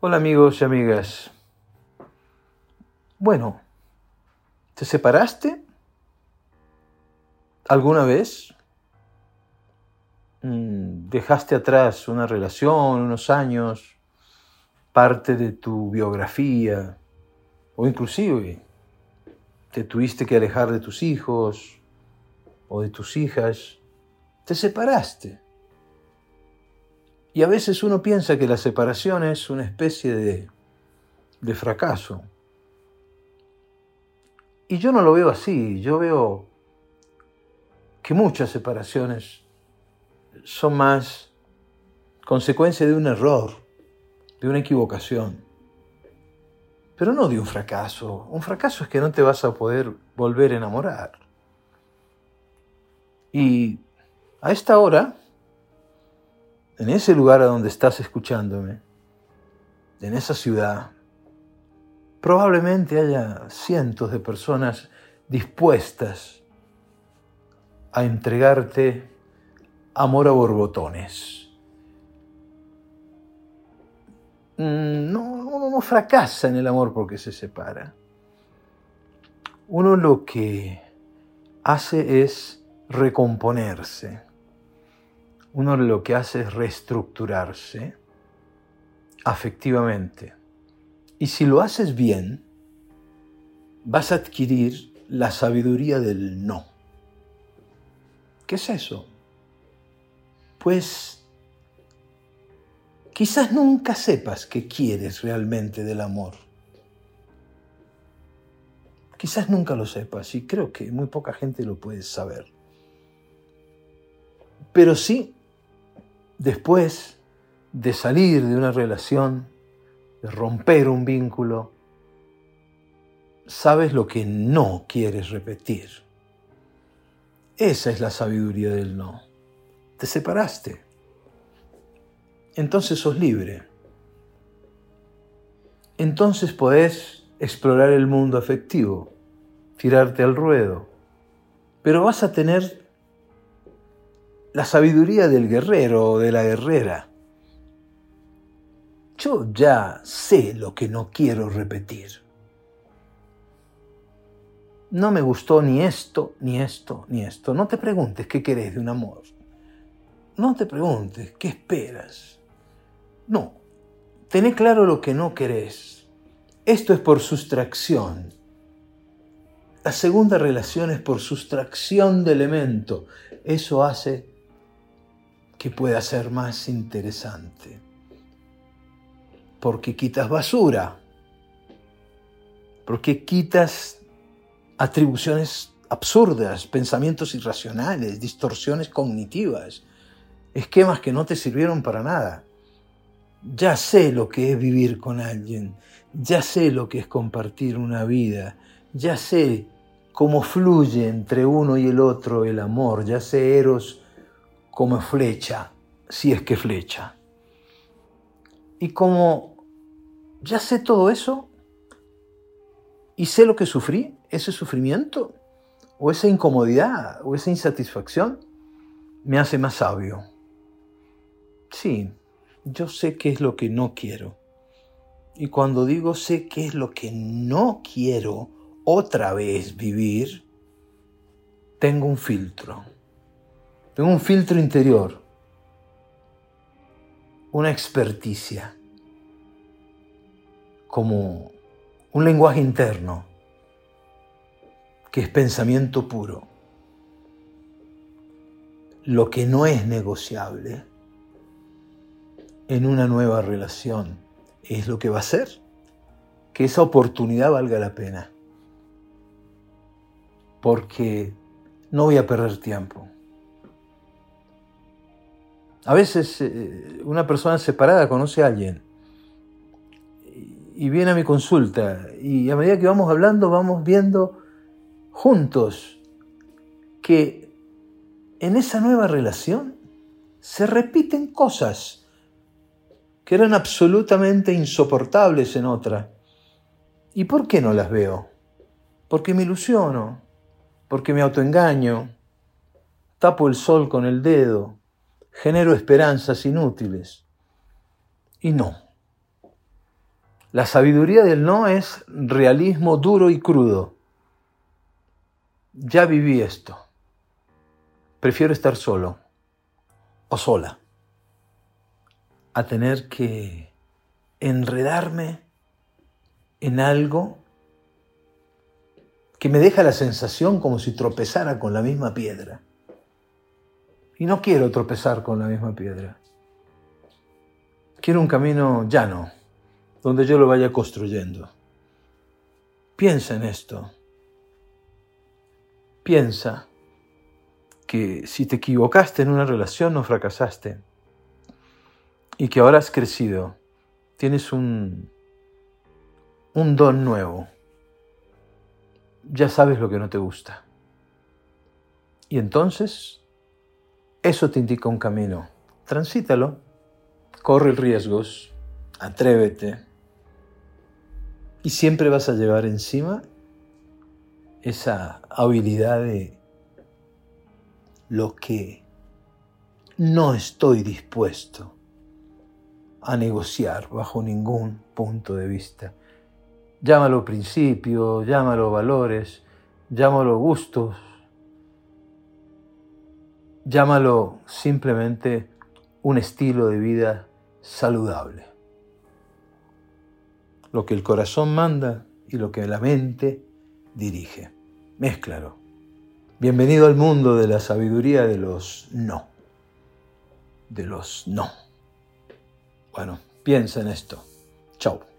Hola amigos y amigas. Bueno, ¿te separaste alguna vez? Mm, ¿Dejaste atrás una relación, unos años, parte de tu biografía? O inclusive te tuviste que alejar de tus hijos o de tus hijas. Te separaste. Y a veces uno piensa que la separación es una especie de, de fracaso. Y yo no lo veo así, yo veo que muchas separaciones son más consecuencia de un error, de una equivocación, pero no de un fracaso. Un fracaso es que no te vas a poder volver a enamorar. Y a esta hora, en ese lugar a donde estás escuchándome, en esa ciudad, probablemente haya cientos de personas dispuestas a entregarte amor a borbotones. Mm, no, uno no fracasa en el amor porque se separa. Uno lo que hace es recomponerse uno lo que hace es reestructurarse afectivamente. Y si lo haces bien, vas a adquirir la sabiduría del no. ¿Qué es eso? Pues quizás nunca sepas qué quieres realmente del amor. Quizás nunca lo sepas y creo que muy poca gente lo puede saber. Pero sí después de salir de una relación, de romper un vínculo, sabes lo que no quieres repetir. Esa es la sabiduría del no. Te separaste. Entonces sos libre. Entonces podés explorar el mundo afectivo, tirarte al ruedo. Pero vas a tener la sabiduría del guerrero o de la guerrera. Yo ya sé lo que no quiero repetir. No me gustó ni esto, ni esto, ni esto. No te preguntes qué querés de un amor. No te preguntes qué esperas. No, tené claro lo que no querés. Esto es por sustracción. La segunda relación es por sustracción de elemento. Eso hace que pueda ser más interesante. Porque quitas basura, porque quitas atribuciones absurdas, pensamientos irracionales, distorsiones cognitivas, esquemas que no te sirvieron para nada. Ya sé lo que es vivir con alguien, ya sé lo que es compartir una vida, ya sé cómo fluye entre uno y el otro el amor, ya sé Eros como flecha, si es que flecha. Y como ya sé todo eso, y sé lo que sufrí, ese sufrimiento, o esa incomodidad, o esa insatisfacción, me hace más sabio. Sí, yo sé qué es lo que no quiero. Y cuando digo sé qué es lo que no quiero otra vez vivir, tengo un filtro. Tengo un filtro interior, una experticia, como un lenguaje interno, que es pensamiento puro. Lo que no es negociable en una nueva relación es lo que va a hacer que esa oportunidad valga la pena. Porque no voy a perder tiempo. A veces eh, una persona separada conoce a alguien y viene a mi consulta y a medida que vamos hablando vamos viendo juntos que en esa nueva relación se repiten cosas que eran absolutamente insoportables en otra. ¿Y por qué no las veo? Porque me ilusiono, porque me autoengaño, tapo el sol con el dedo, genero esperanzas inútiles. Y no, La sabiduría del no es realismo duro y crudo. Ya viví esto. Prefiero estar solo o sola a tener que enredarme en algo que me deja la sensación como si tropezara con la misma piedra. Y no quiero tropezar con la misma piedra. Quiero un camino llano, donde yo lo vaya construyendo. Piensa en esto. Piensa que si te equivocaste en una relación no fracasaste y que ahora has crecido, tienes un, un don nuevo. Ya sabes lo que no te gusta. Y entonces, eso te indica un camino. Transítalo, corre riesgos, atrévete. Y siempre vas a llevar encima esa habilidad de lo que no estoy dispuesto a negociar bajo ningún punto de vista. Llámalo principio, llámalo valores, llámalo gustos, llámalo simplemente un estilo de vida saludable. Lo que el corazón manda y lo que la mente dirige. Mézclalo. Bienvenido al mundo de la sabiduría de los no. De los no. Bueno, piensa en esto. Chao.